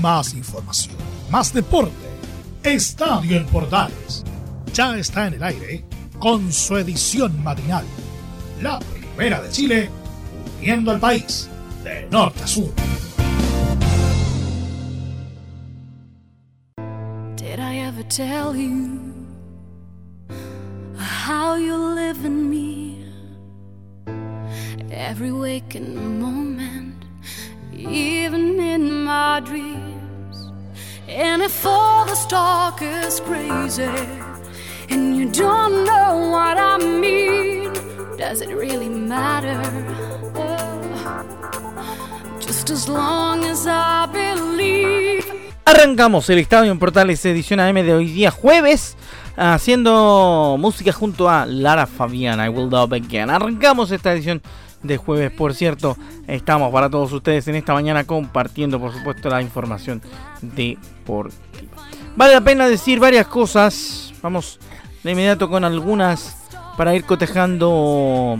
Más información, más deporte. Estadio en Portales. Ya está en el aire con su edición matinal. La primera de Chile, uniendo al país de norte a sur. Did I ever tell you how you live in me? Every waking moment, even in my dreams. And if all the talk is crazy and you don't know what I mean, does it really matter? Oh, just as long as I believe. Arrancamos el Estadio en Portales edición AM de hoy día jueves haciendo música junto a Lara Fabiana I Will Love Again. Arrancamos esta edición de jueves, por cierto, estamos para todos ustedes en esta mañana compartiendo por supuesto la información deportiva. Vale la pena decir varias cosas. Vamos de inmediato con algunas para ir cotejando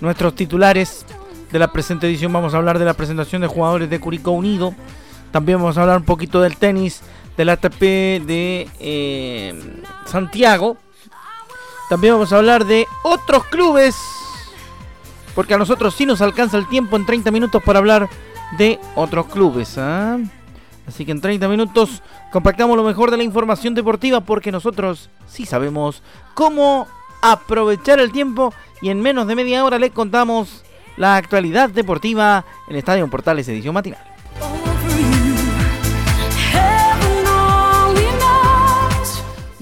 nuestros titulares de la presente edición. Vamos a hablar de la presentación de jugadores de Curicó Unido. También vamos a hablar un poquito del tenis, del ATP de eh, Santiago. También vamos a hablar de otros clubes. Porque a nosotros sí nos alcanza el tiempo en 30 minutos para hablar de otros clubes. ¿ah? Así que en 30 minutos compactamos lo mejor de la información deportiva porque nosotros sí sabemos cómo aprovechar el tiempo y en menos de media hora les contamos la actualidad deportiva en Estadio Portales edición matinal.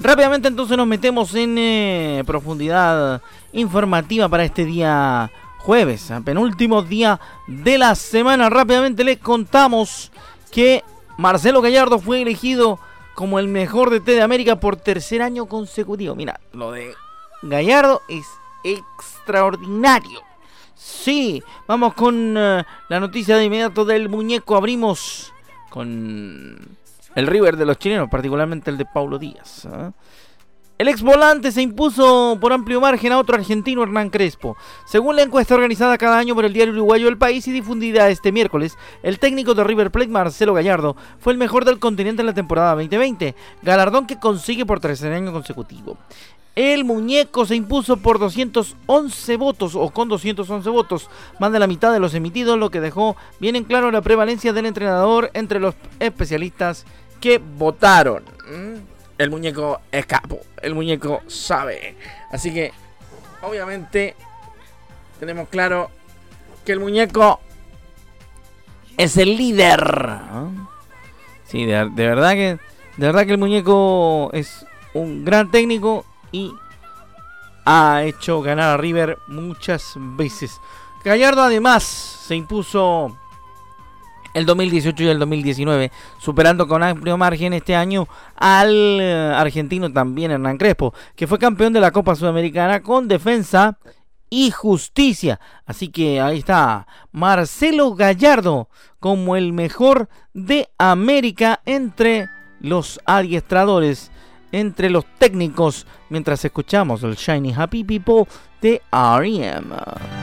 Rápidamente entonces nos metemos en eh, profundidad informativa para este día jueves, penúltimo día de la semana. Rápidamente les contamos que Marcelo Gallardo fue elegido como el mejor DT de América por tercer año consecutivo. Mira, lo de Gallardo es extraordinario. Sí, vamos con uh, la noticia de inmediato del muñeco. Abrimos con el River de los chilenos, particularmente el de Paulo Díaz. ¿eh? El ex volante se impuso por amplio margen a otro argentino, Hernán Crespo. Según la encuesta organizada cada año por el diario uruguayo El País y difundida este miércoles, el técnico de River Plate, Marcelo Gallardo, fue el mejor del continente en la temporada 2020, galardón que consigue por tercer año consecutivo. El muñeco se impuso por 211 votos o con 211 votos, más de la mitad de los emitidos, lo que dejó bien en claro la prevalencia del entrenador entre los especialistas que votaron. El muñeco es capo, el muñeco sabe. Así que, obviamente, tenemos claro que el muñeco es el líder. Sí, de, de verdad que de verdad que el muñeco es un gran técnico y ha hecho ganar a River muchas veces. Gallardo además se impuso el 2018 y el 2019, superando con amplio margen este año al eh, argentino también Hernán Crespo, que fue campeón de la Copa Sudamericana con defensa y justicia. Así que ahí está Marcelo Gallardo como el mejor de América entre los adiestradores, entre los técnicos, mientras escuchamos el Shiny Happy People de R.E.M.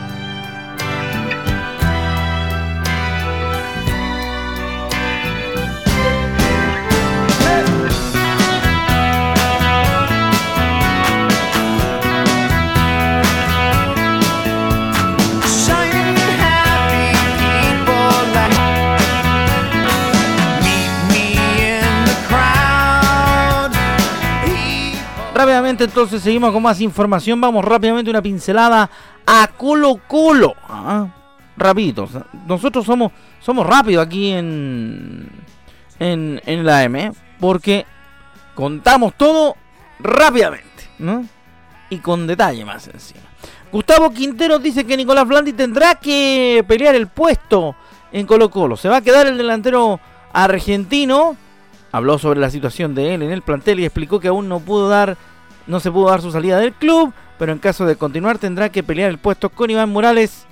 Entonces seguimos con más información. Vamos rápidamente una pincelada a Colo Colo. Ah. Nosotros somos, somos rápidos aquí en, en, la M. Porque contamos todo rápidamente. Y con detalle más encima. Gustavo Quintero dice que Nicolás Blandi tendrá que pelear el puesto en Colo Colo. Se va a quedar el delantero argentino. Habló sobre la situación de él en el plantel y explicó que aún no pudo dar no se pudo dar su salida del club, pero en caso de continuar tendrá que pelear el puesto con Iván Morales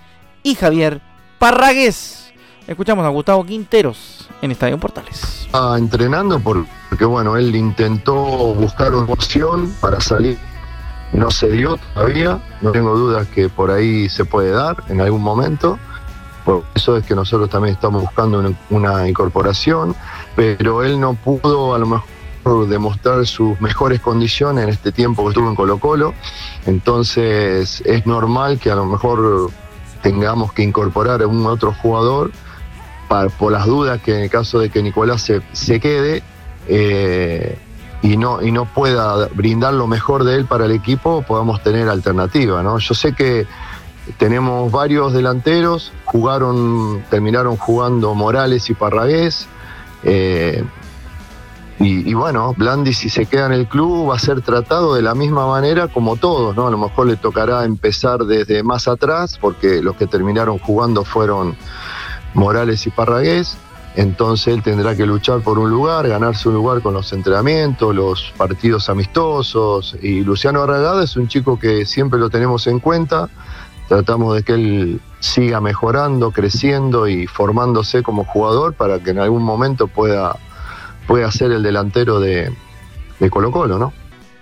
y Javier Parragués. Escuchamos a Gustavo Quinteros en Estadio Portales. Ah, entrenando porque bueno, él intentó buscar una opción para salir. No se dio todavía, no tengo dudas que por ahí se puede dar en algún momento, Por eso es que nosotros también estamos buscando una, una incorporación, pero él no pudo a lo mejor demostrar sus mejores condiciones en este tiempo que estuvo en Colo Colo, entonces es normal que a lo mejor tengamos que incorporar a un otro jugador para, por las dudas que en el caso de que Nicolás se, se quede eh, y, no, y no pueda brindar lo mejor de él para el equipo, podamos tener alternativa. ¿no? Yo sé que tenemos varios delanteros, jugaron, terminaron jugando Morales y Parragués. Eh, y, y, bueno, Blandi si se queda en el club va a ser tratado de la misma manera como todos, ¿no? A lo mejor le tocará empezar desde más atrás, porque los que terminaron jugando fueron Morales y Parragués. Entonces él tendrá que luchar por un lugar, ganarse un lugar con los entrenamientos, los partidos amistosos. Y Luciano Arragada es un chico que siempre lo tenemos en cuenta. Tratamos de que él siga mejorando, creciendo y formándose como jugador para que en algún momento pueda puede ser el delantero de, de Colo Colo, ¿no?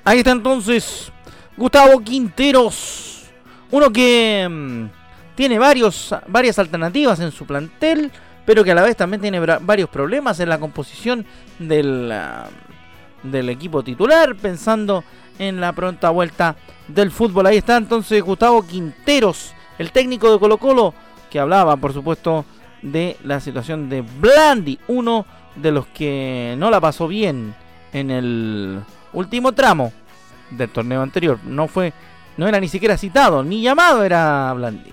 Ahí está entonces Gustavo Quinteros, uno que mmm, tiene varios, varias alternativas en su plantel, pero que a la vez también tiene varios problemas en la composición del, uh, del equipo titular, pensando en la pronta vuelta del fútbol. Ahí está entonces Gustavo Quinteros, el técnico de Colo Colo, que hablaba, por supuesto, de la situación de Blandi, uno de los que no la pasó bien en el último tramo del torneo anterior. No fue, no era ni siquiera citado, ni llamado era Blandi.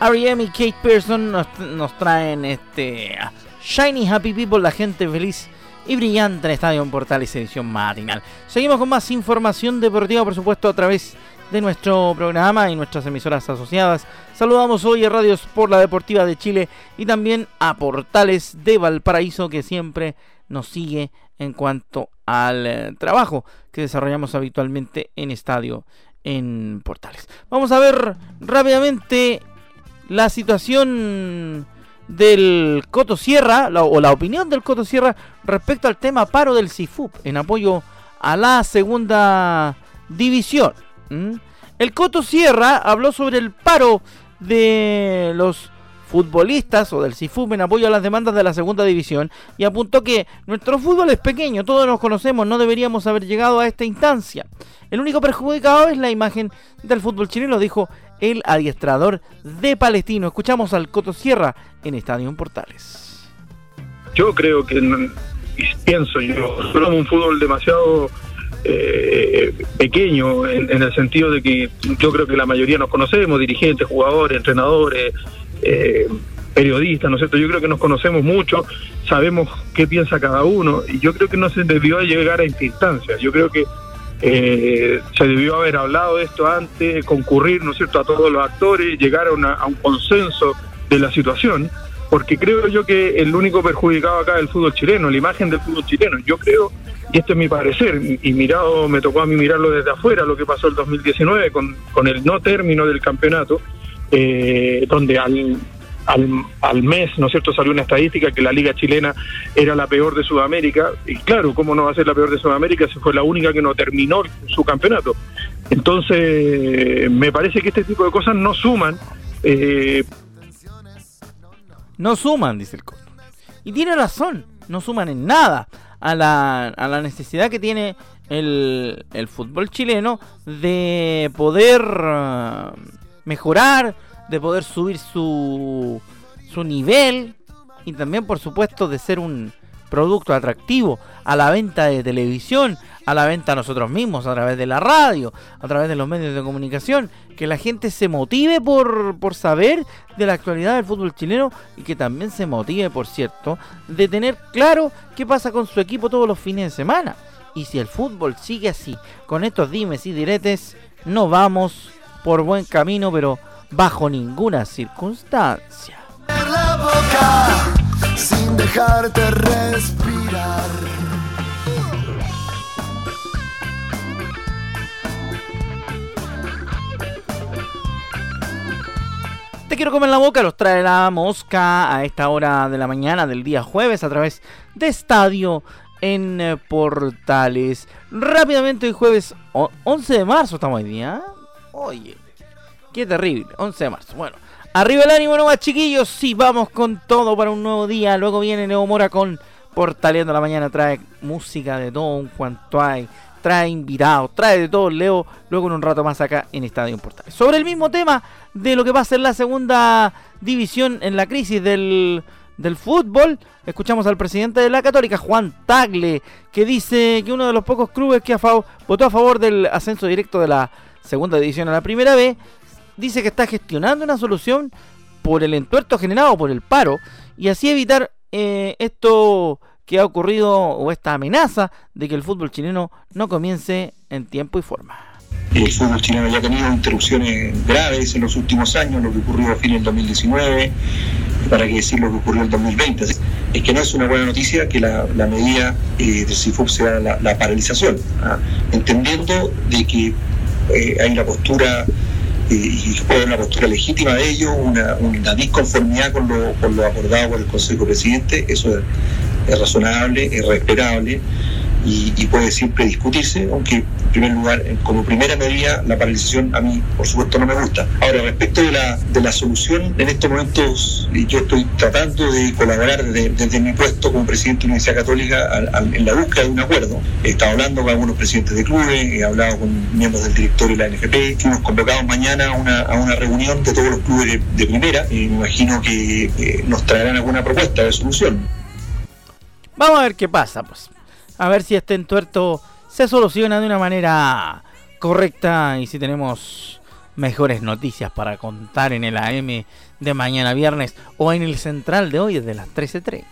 R.E.M. y Kate Pearson nos, nos, traen este Shiny Happy People, la gente feliz y brillante en Estadio Portales edición matinal. Seguimos con más información deportiva, por supuesto, a través de nuestro programa y nuestras emisoras asociadas. Saludamos hoy a Radio Sport, la Deportiva de Chile y también a Portales de Valparaíso que siempre nos sigue en cuanto al eh, trabajo que desarrollamos habitualmente en estadio en Portales. Vamos a ver rápidamente la situación del Coto Sierra la, o la opinión del Coto Sierra respecto al tema paro del CIFUP en apoyo a la segunda división. ¿Mm? El Coto Sierra habló sobre el paro de los futbolistas o del CIFUP en apoyo a las demandas de la segunda división y apuntó que nuestro fútbol es pequeño, todos nos conocemos, no deberíamos haber llegado a esta instancia. El único perjudicado es la imagen del fútbol chileno, dijo el adiestrador de Palestino. Escuchamos al Coto Sierra en Estadio Portales. Yo creo que, pienso yo, somos un fútbol demasiado eh, pequeño en, en, el sentido de que yo creo que la mayoría nos conocemos, dirigentes, jugadores, entrenadores, eh, periodistas, ¿no es cierto? Yo creo que nos conocemos mucho, sabemos qué piensa cada uno y yo creo que no se debió llegar a esta instancia. Yo creo que eh, se debió haber hablado de esto antes, concurrir, ¿no es cierto?, a todos los actores, llegar a, una, a un consenso de la situación, porque creo yo que el único perjudicado acá es el fútbol chileno, la imagen del fútbol chileno. Yo creo y esto es mi parecer, y mirado, me tocó a mí mirarlo desde afuera, lo que pasó el 2019 con, con el no término del campeonato, eh, donde al, al, al, mes, ¿no es cierto?, salió una estadística que la liga chilena era la peor de Sudamérica, y claro, ¿cómo no va a ser la peor de Sudamérica si fue la única que no terminó su campeonato? Entonces, me parece que este tipo de cosas no suman. Eh... No suman, dice el Coto. Y tiene razón, no suman en nada a la, a la necesidad que tiene el, el fútbol chileno de poder uh, mejorar, de poder subir su, su nivel y también por supuesto de ser un producto atractivo a la venta de televisión, a la venta a nosotros mismos, a través de la radio, a través de los medios de comunicación, que la gente se motive por, por saber de la actualidad del fútbol chileno y que también se motive, por cierto, de tener claro qué pasa con su equipo todos los fines de semana. Y si el fútbol sigue así, con estos dimes y diretes, no vamos por buen camino, pero bajo ninguna circunstancia. Dejarte respirar. Te quiero comer la boca, los trae la mosca a esta hora de la mañana del día jueves a través de Estadio en Portales. Rápidamente hoy jueves 11 de marzo estamos hoy día. ¿eh? Oye, qué terrible. 11 de marzo. Bueno, arriba el ánimo nomás, chiquillos. Sí, vamos con todo para un nuevo día. Luego viene Neo Mora con Portaleando la Mañana. Trae música de todo un cuanto hay. Trae invitados, trae de todo. Leo luego en un rato más acá en Estadio Portal. Sobre el mismo tema de lo que va a ser la segunda división en la crisis del del fútbol, escuchamos al presidente de la Católica, Juan Tagle, que dice que uno de los pocos clubes que votó a favor del ascenso directo de la segunda división a la primera vez, dice que está gestionando una solución por el entuerto generado por el paro y así evitar eh, esto que ha ocurrido o esta amenaza de que el fútbol chileno no comience en tiempo y forma. El fútbol chileno ya ha tenido interrupciones graves en los últimos años, lo que ocurrió a fin del 2019, para qué decir lo que ocurrió en 2020. Es que no es una buena noticia que la, medida eh, del CIFUP sea la, paralización, ¿ah? entendiendo de que eh, hay una postura y puede una postura legítima de ellos, una, una disconformidad con lo, con lo acordado por el Consejo Presidente, eso es, es razonable, es respetable y, puede siempre discutirse, aunque en primer lugar, como primera medida, la paralización a mí, por supuesto, no me gusta. Ahora, respecto de la, de la solución, en estos momentos yo estoy tratando de colaborar desde, mi puesto como presidente de la Universidad Católica en la búsqueda de un acuerdo. He estado hablando con algunos presidentes de clubes, he hablado con miembros del directorio de la NFP, fuimos convocados mañana a una, a una reunión de todos los clubes de, primera y me imagino que nos traerán alguna propuesta de solución. Vamos a ver qué pasa, pues a ver si este entuerto se soluciona de una manera correcta y si tenemos mejores noticias para contar en el AM de mañana viernes o en el central de hoy desde las 13.30.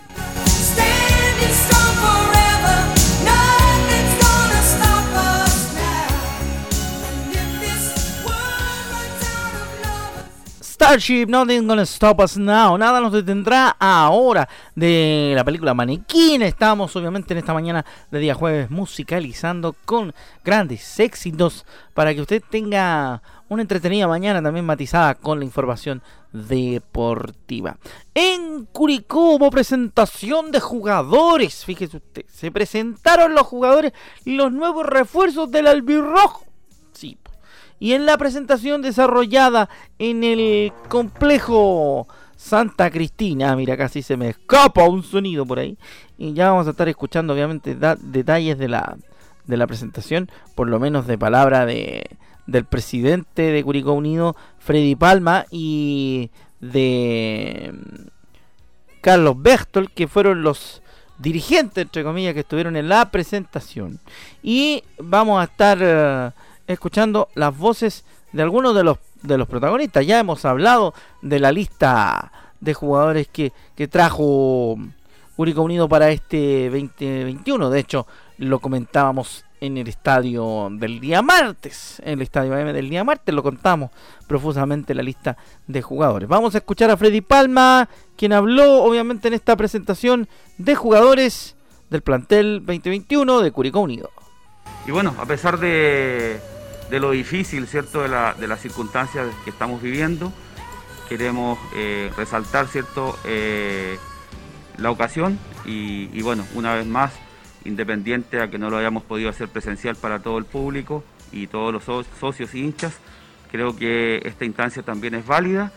Starship, Nothing Gonna Stop Us Now. Nada nos detendrá ahora de la película Manequín. Estamos obviamente en esta mañana de día jueves musicalizando con grandes éxitos para que usted tenga una entretenida mañana también matizada con la información deportiva. En Curicó hubo presentación de jugadores. Fíjese usted, se presentaron los jugadores y los nuevos refuerzos del albirrojo. Y en la presentación desarrollada en el complejo Santa Cristina, mira, casi se me escapa un sonido por ahí. Y ya vamos a estar escuchando, obviamente, detalles de la, de la presentación, por lo menos de palabra de, del presidente de Curicó Unido, Freddy Palma, y de mm, Carlos Bechtol, que fueron los dirigentes, entre comillas, que estuvieron en la presentación. Y vamos a estar. Escuchando las voces de algunos de los, de los protagonistas. Ya hemos hablado de la lista de jugadores que, que trajo Único Unido para este 2021. De hecho, lo comentábamos en el estadio del día martes. En el estadio AM del día martes lo contamos profusamente la lista de jugadores. Vamos a escuchar a Freddy Palma, quien habló obviamente en esta presentación de jugadores del plantel 2021 de Curicó Unido. Y bueno, a pesar de, de lo difícil, ¿cierto?, de, la, de las circunstancias que estamos viviendo. Queremos eh, resaltar, ¿cierto?, eh, la ocasión y, bueno, una vez más, independiente a que no lo hayamos podido hacer presencial para todo el público y todos los socios y hinchas, creo que esta instancia también es válida,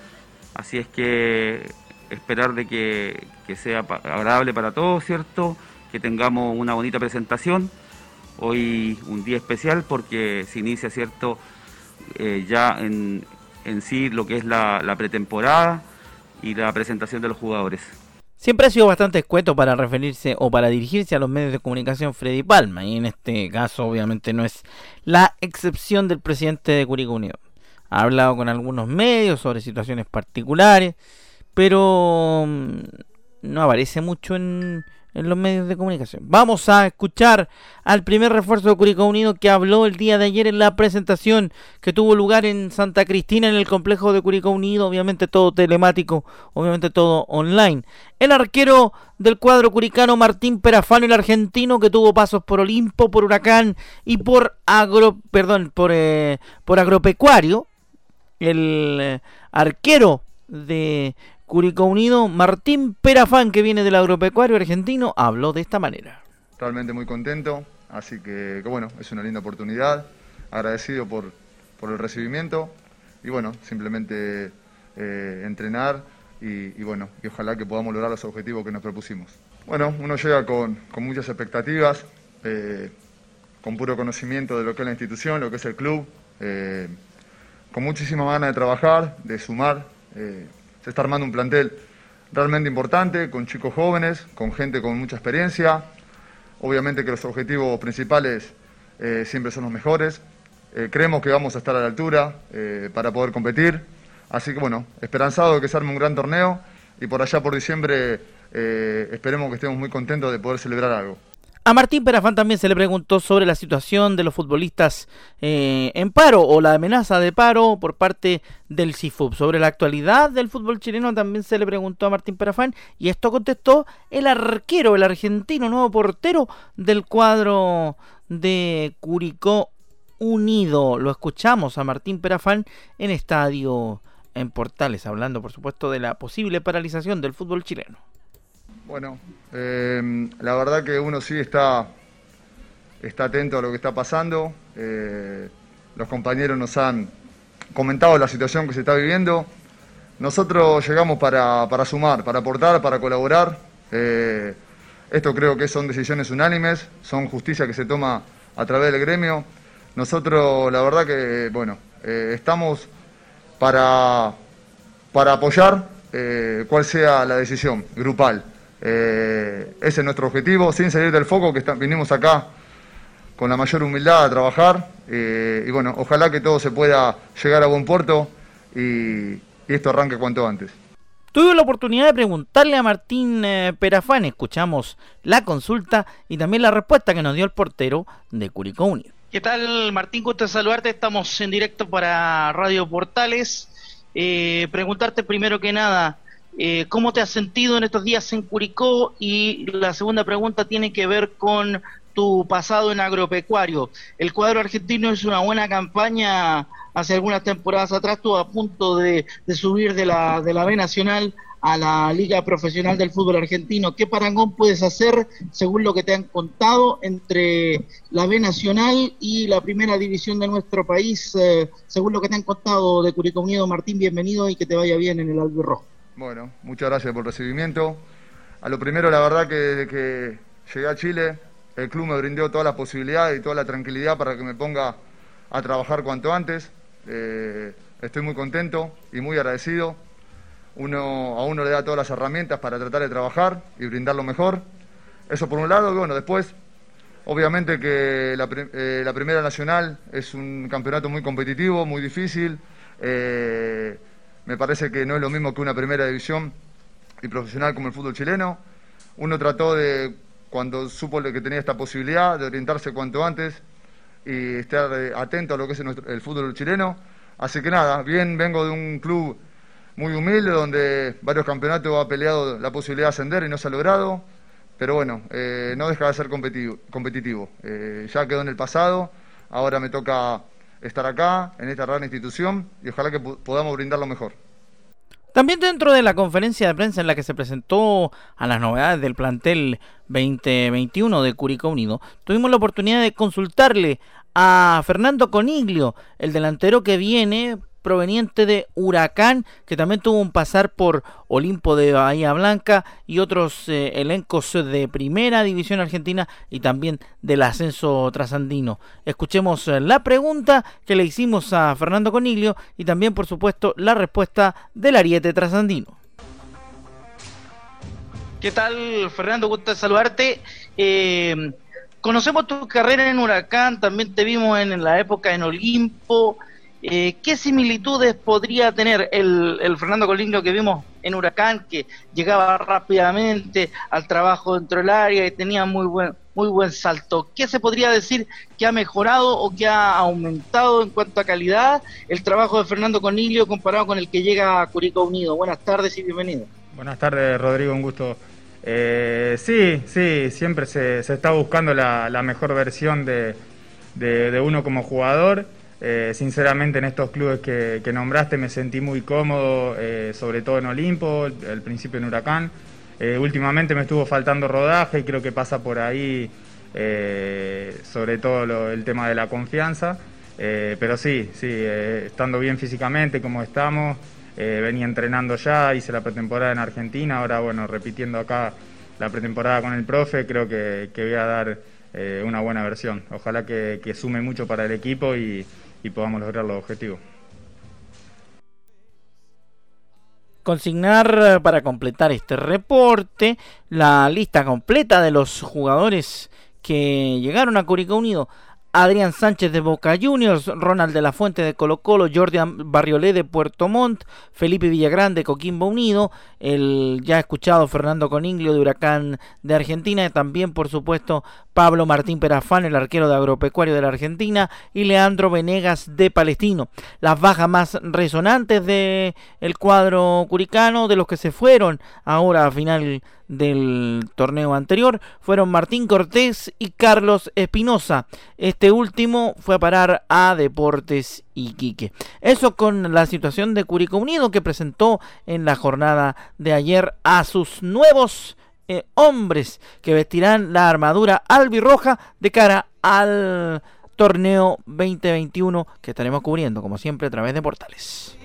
así es que esperar de que, que sea agradable para todos, ¿cierto?, que tengamos una bonita presentación Hoy un día especial porque se inicia, ¿cierto?, eh, ya en, en, sí lo que es la, pretemporada y la presentación de los jugadores. Siempre ha sido bastante escueto para referirse o para dirigirse a los medios de comunicación Freddy Palma, y en este caso obviamente no es la excepción del presidente de Curicó Unido. Ha hablado con algunos medios sobre situaciones particulares, pero mm, no aparece mucho en, en los medios de comunicación. Vamos a escuchar al primer refuerzo de Curicó Unido que habló el día de ayer en la presentación que tuvo lugar en Santa Cristina en el complejo de Curicó Unido, obviamente todo telemático, obviamente todo online. El arquero del cuadro curicano Martín Perafano, el argentino que tuvo pasos por Olimpo, por Huracán y por agro, perdón, por, eh, por agropecuario. El eh, arquero de Curicó Unido, Martín Perafán, que viene del agropecuario argentino, habló de esta manera. Realmente muy contento, así que, bueno, es una linda oportunidad. agradecido por, por el recibimiento y bueno, simplemente eh, entrenar y, bueno, y ojalá que podamos lograr los objetivos que nos propusimos. Bueno, uno llega con, con muchas expectativas, eh, con puro conocimiento de lo que es la institución, lo que es el club, eh, con muchísima ganas de trabajar, de sumar. Se está armando un plantel realmente importante, con chicos jóvenes, con gente con mucha experiencia. Obviamente que los objetivos principales siempre son los mejores. creemos que vamos a estar a la altura para poder competir. Así que bueno, esperanzado de que se arme un gran torneo y por allá por diciembre eh, esperemos que estemos muy contentos de poder celebrar algo. A Martín Perafán también se le preguntó sobre la situación de los futbolistas eh, en paro o la amenaza de paro por parte del CIFUB. Sobre la actualidad del fútbol chileno también se le preguntó a Martín Perafán y esto contestó el arquero, el argentino, nuevo portero del cuadro de Curicó Unido. Lo escuchamos a Martín Perafán en estadio en Portales, hablando por supuesto de la posible paralización del fútbol chileno. Bueno, eh, la verdad que uno sí está, está atento a lo que está pasando. Eh, los compañeros nos han comentado la situación que se está viviendo. Nosotros llegamos para, sumar, para aportar, para colaborar. Eh, esto creo que son decisiones unánimes, son justicia que se toma a través del gremio. Nosotros, la verdad que, bueno, estamos para, para apoyar cuál sea la decisión grupal. Eh, ese es nuestro objetivo, sin salir del foco, que vinimos acá con la mayor humildad a trabajar eh, y bueno, ojalá que todo se pueda llegar a buen puerto y, y esto arranque cuanto antes. Tuve la oportunidad de preguntarle a Martín Perafán, escuchamos la consulta y también la respuesta que nos dio el portero de Curicó Unido. ¿Qué tal, Martín? Gusto de saludarte. Estamos en directo para Radio Portales. Eh, preguntarte primero que nada, eh, ¿cómo te has sentido en estos días en Curicó? Y la segunda pregunta tiene que ver con tu pasado en agropecuario. El cuadro argentino es una buena campaña. Hace algunas temporadas atrás estuvo a punto de, subir de la, de la B Nacional a la Liga Profesional del Fútbol Argentino. ¿Qué parangón puedes hacer, según lo que te han contado, entre la B Nacional y la Primera División de nuestro país, eh, según lo que te han contado de Curicó Unido? Martín, bienvenido y que te vaya bien en el Albirrojo. Bueno, muchas gracias por el recibimiento. A lo primero, la verdad que desde que llegué a Chile, el club me brindó todas las posibilidades y toda la tranquilidad para que me ponga a trabajar cuanto antes. Eh, estoy muy contento y muy agradecido uno, a uno le da todas las herramientas para tratar de trabajar y brindar lo mejor. Eso por un lado, y bueno, después, obviamente que la, eh, Primera Nacional es un campeonato muy competitivo, muy difícil. Eh, me parece que no es lo mismo que una Primera División y profesional como el fútbol chileno. Uno trató de, cuando supo que tenía esta posibilidad, de orientarse cuanto antes y estar eh, atento a lo que es el fútbol chileno. Así que nada, bien vengo de un club muy humilde, donde varios campeonatos ha peleado la posibilidad de ascender y no se ha logrado, pero bueno, eh, no deja de ser competitivo. Eh, ya quedó en el pasado, ahora me toca estar acá, en esta gran institución, y ojalá que podamos brindar lo mejor. También dentro de la conferencia de prensa en la que se presentó a las novedades del plantel 2021 de Curicó Unido, tuvimos la oportunidad de consultarle a Fernando Coniglio, el delantero que viene proveniente de Huracán, que también tuvo un pasar por Olimpo de Bahía Blanca y otros eh, elencos de Primera División Argentina y también del ascenso trasandino. Escuchemos eh, la pregunta que le hicimos a Fernando Coniglio y también, por supuesto, la respuesta del Ariete trasandino. ¿Qué tal, Fernando? Gusto saludarte. Eh, conocemos tu carrera en Huracán, también te vimos en la época en Olimpo. Eh, ¿Qué similitudes podría tener el, Fernando Coligno que vimos en Huracán, que llegaba rápidamente al trabajo dentro del área y tenía muy buen, muy buen salto? ¿Qué se podría decir que ha mejorado o que ha aumentado en cuanto a calidad el trabajo de Fernando Coniglio comparado con el que llega a Curicó Unido? Buenas tardes y bienvenido. Buenas tardes, Rodrigo, un gusto. Eh, sí, sí, siempre se, está buscando la, mejor versión de uno como jugador eh, sinceramente en estos clubes que, nombraste me sentí muy cómodo, eh, sobre todo en Olimpo, al principio en Huracán. Eh, últimamente me estuvo faltando rodaje creo que pasa por ahí sobre todo el tema de la confianza. Pero sí, sí, estando bien físicamente como estamos, venía entrenando ya, hice la pretemporada en Argentina, ahora bueno, repitiendo acá la pretemporada con el profe, creo que, voy a dar una buena versión. Ojalá que, sume mucho para el equipo y, y podamos lograr los objetivos. Consignar para completar este reporte la lista completa de los jugadores que llegaron a Curicó Unido Adrián Sánchez de Boca Juniors, Ronald de la Fuente de Colo Colo, Jordian Barriolé de Puerto Montt, Felipe Villagrán de Coquimbo Unido, el ya escuchado Fernando Coniglio de Huracán de Argentina, y también por supuesto Pablo Martín Perafán, el arquero de Agropecuario de la Argentina, y Leandro Venegas de Palestino. Las bajas más resonantes del el cuadro curicano, de los que se fueron ahora a final del torneo anterior fueron Martín Cortés y Carlos Espinosa. Este último fue a parar a Deportes Iquique. Eso con la situación de Curicó Unido que presentó en la jornada de ayer a sus nuevos eh, hombres que vestirán la armadura albirroja de cara al torneo 2021 que estaremos cubriendo como siempre a través de portales.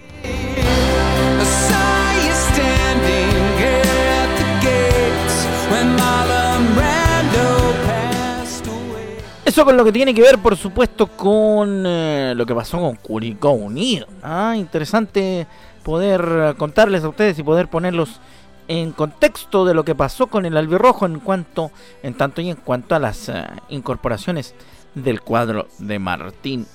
Eso con lo que tiene que ver, por supuesto, con eh, lo que pasó con Curicó Unido. Ah, interesante poder contarles a ustedes y poder ponerlos en contexto de lo que pasó con el albirrojo en cuanto, en tanto y en cuanto a las eh, incorporaciones del cuadro de Martín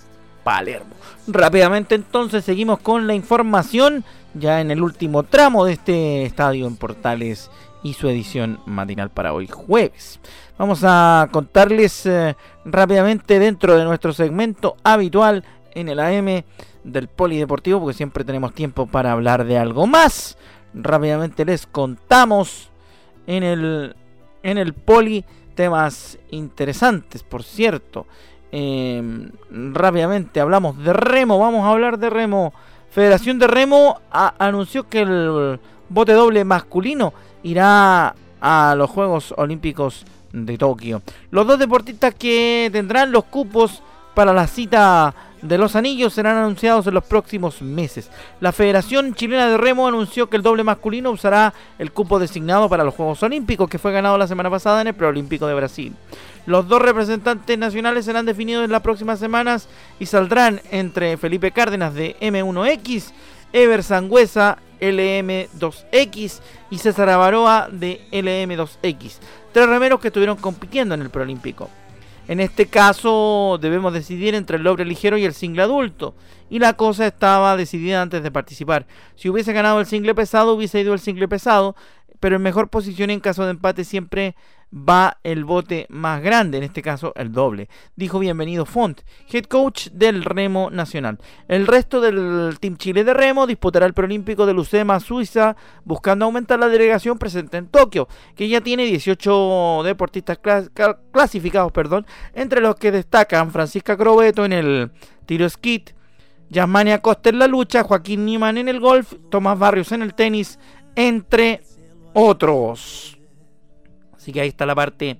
Palermo. Rápidamente entonces seguimos con la información ya en el último tramo de este estadio en Portales y su edición matinal para hoy jueves. Vamos a contarles eh, rápidamente dentro de nuestro segmento habitual en el AM del Polideportivo, porque siempre tenemos tiempo para hablar de algo más. Rápidamente les contamos en el, en el Poli temas interesantes, por cierto. Em, rápidamente hablamos de remo, vamos a hablar de remo. Federación de Remo anunció que el bote doble masculino irá a los Juegos Olímpicos de Tokio. Los dos deportistas que tendrán los cupos para la cita de los anillos serán anunciados en los próximos meses. La Federación Chilena de Remo anunció que el doble masculino usará el cupo designado para los Juegos Olímpicos que fue ganado la semana pasada en el Preolímpico de Brasil. Los dos representantes nacionales serán definidos en las próximas semanas y saldrán entre Felipe Cárdenas de M1X, Ever Sangüesa LM2X y César Avaroa de LM2X. Tres remeros que estuvieron compitiendo en el preolímpico. En este caso debemos decidir entre el doble ligero y el single adulto. Y la cosa estaba decidida antes de participar. Si hubiese ganado el single pesado, hubiese ido el single pesado. Pero en mejor posición en caso de empate siempre va el bote más grande, en este caso el doble. Dijo bienvenido Font, head coach del remo nacional. El resto del Team Chile de remo disputará el preolímpico de Lucema, Suiza, buscando aumentar la delegación presente en Tokio, que ya tiene 18 deportistas clasificados, perdón, entre los que destacan Francisca Crobeto en el tiro skit, Yasmania Costa en la lucha, Joaquín Niman en el golf, Tomás Barrios en el tenis, entre otros. Así que ahí está la parte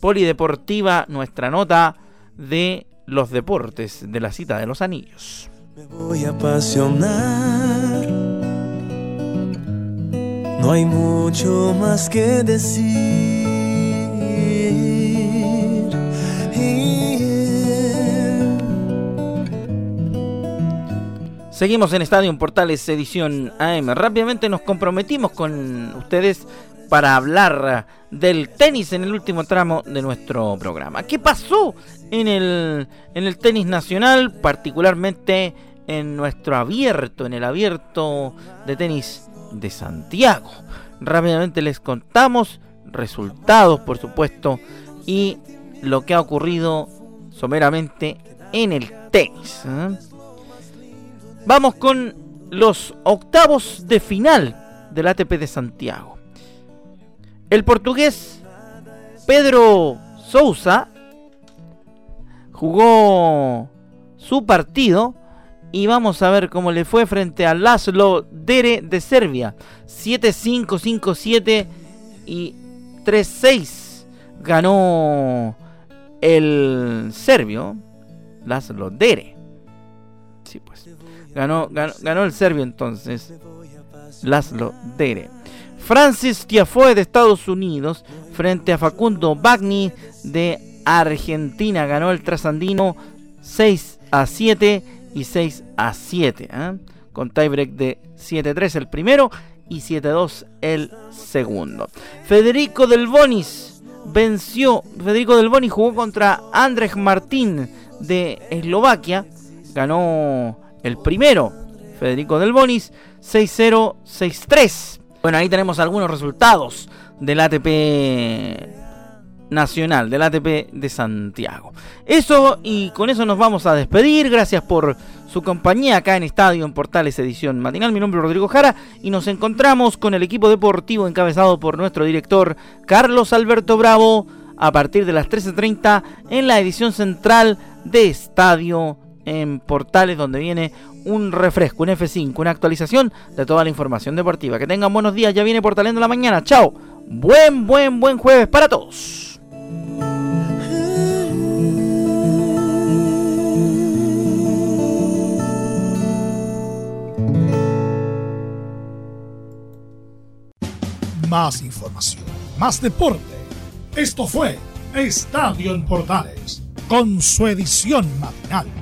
polideportiva, nuestra nota de los deportes de la cita de los anillos. Me voy a apasionar. No hay mucho más que decir. Seguimos en Estadio Portales edición AM. Rápidamente nos comprometimos con ustedes para hablar del tenis en el último tramo de nuestro programa. ¿Qué pasó en el, en el tenis nacional, particularmente en nuestro abierto, en el abierto de tenis de Santiago? Rápidamente les contamos resultados, por supuesto, y lo que ha ocurrido someramente en el tenis. ¿eh? Vamos con los octavos de final del ATP de Santiago. El portugués Pedro Sousa jugó su partido y vamos a ver cómo le fue frente a Laszlo Dere de Serbia. 7-5, 5-7 y 3-6 ganó el serbio Laszlo Dere. Ganó, ganó, el serbio entonces. Laszlo Dere. Francis Tiafoe de Estados Unidos frente a Facundo Bagni de Argentina. Ganó el trasandino 6 a 7 y 6 a 7. ¿eh? Con tiebreak de 7-3 el primero y 7-2 el segundo. Federico Del Bonis venció. Federico Del Bonis jugó contra Andrzej Martín de Eslovaquia. Ganó el primero. Federico Del Bonis 6-0, 6-3. Bueno, ahí tenemos algunos resultados del ATP nacional, del ATP de Santiago. Eso y con eso nos vamos a despedir. Gracias por su compañía acá en Estadio en Portales Edición Matinal. Mi nombre es Rodrigo Jara y nos encontramos con el equipo deportivo encabezado por nuestro director Carlos Alberto Bravo a partir de las 13.30 en la edición central de Estadio en Portales donde viene un refresco, un F5, una actualización de toda la información deportiva. Que tengan buenos días, ya viene Portaleando la mañana. Chao. Buen, buen, buen jueves para todos. Más información, más deporte. Esto fue Estadio en Portales, con su edición matinal.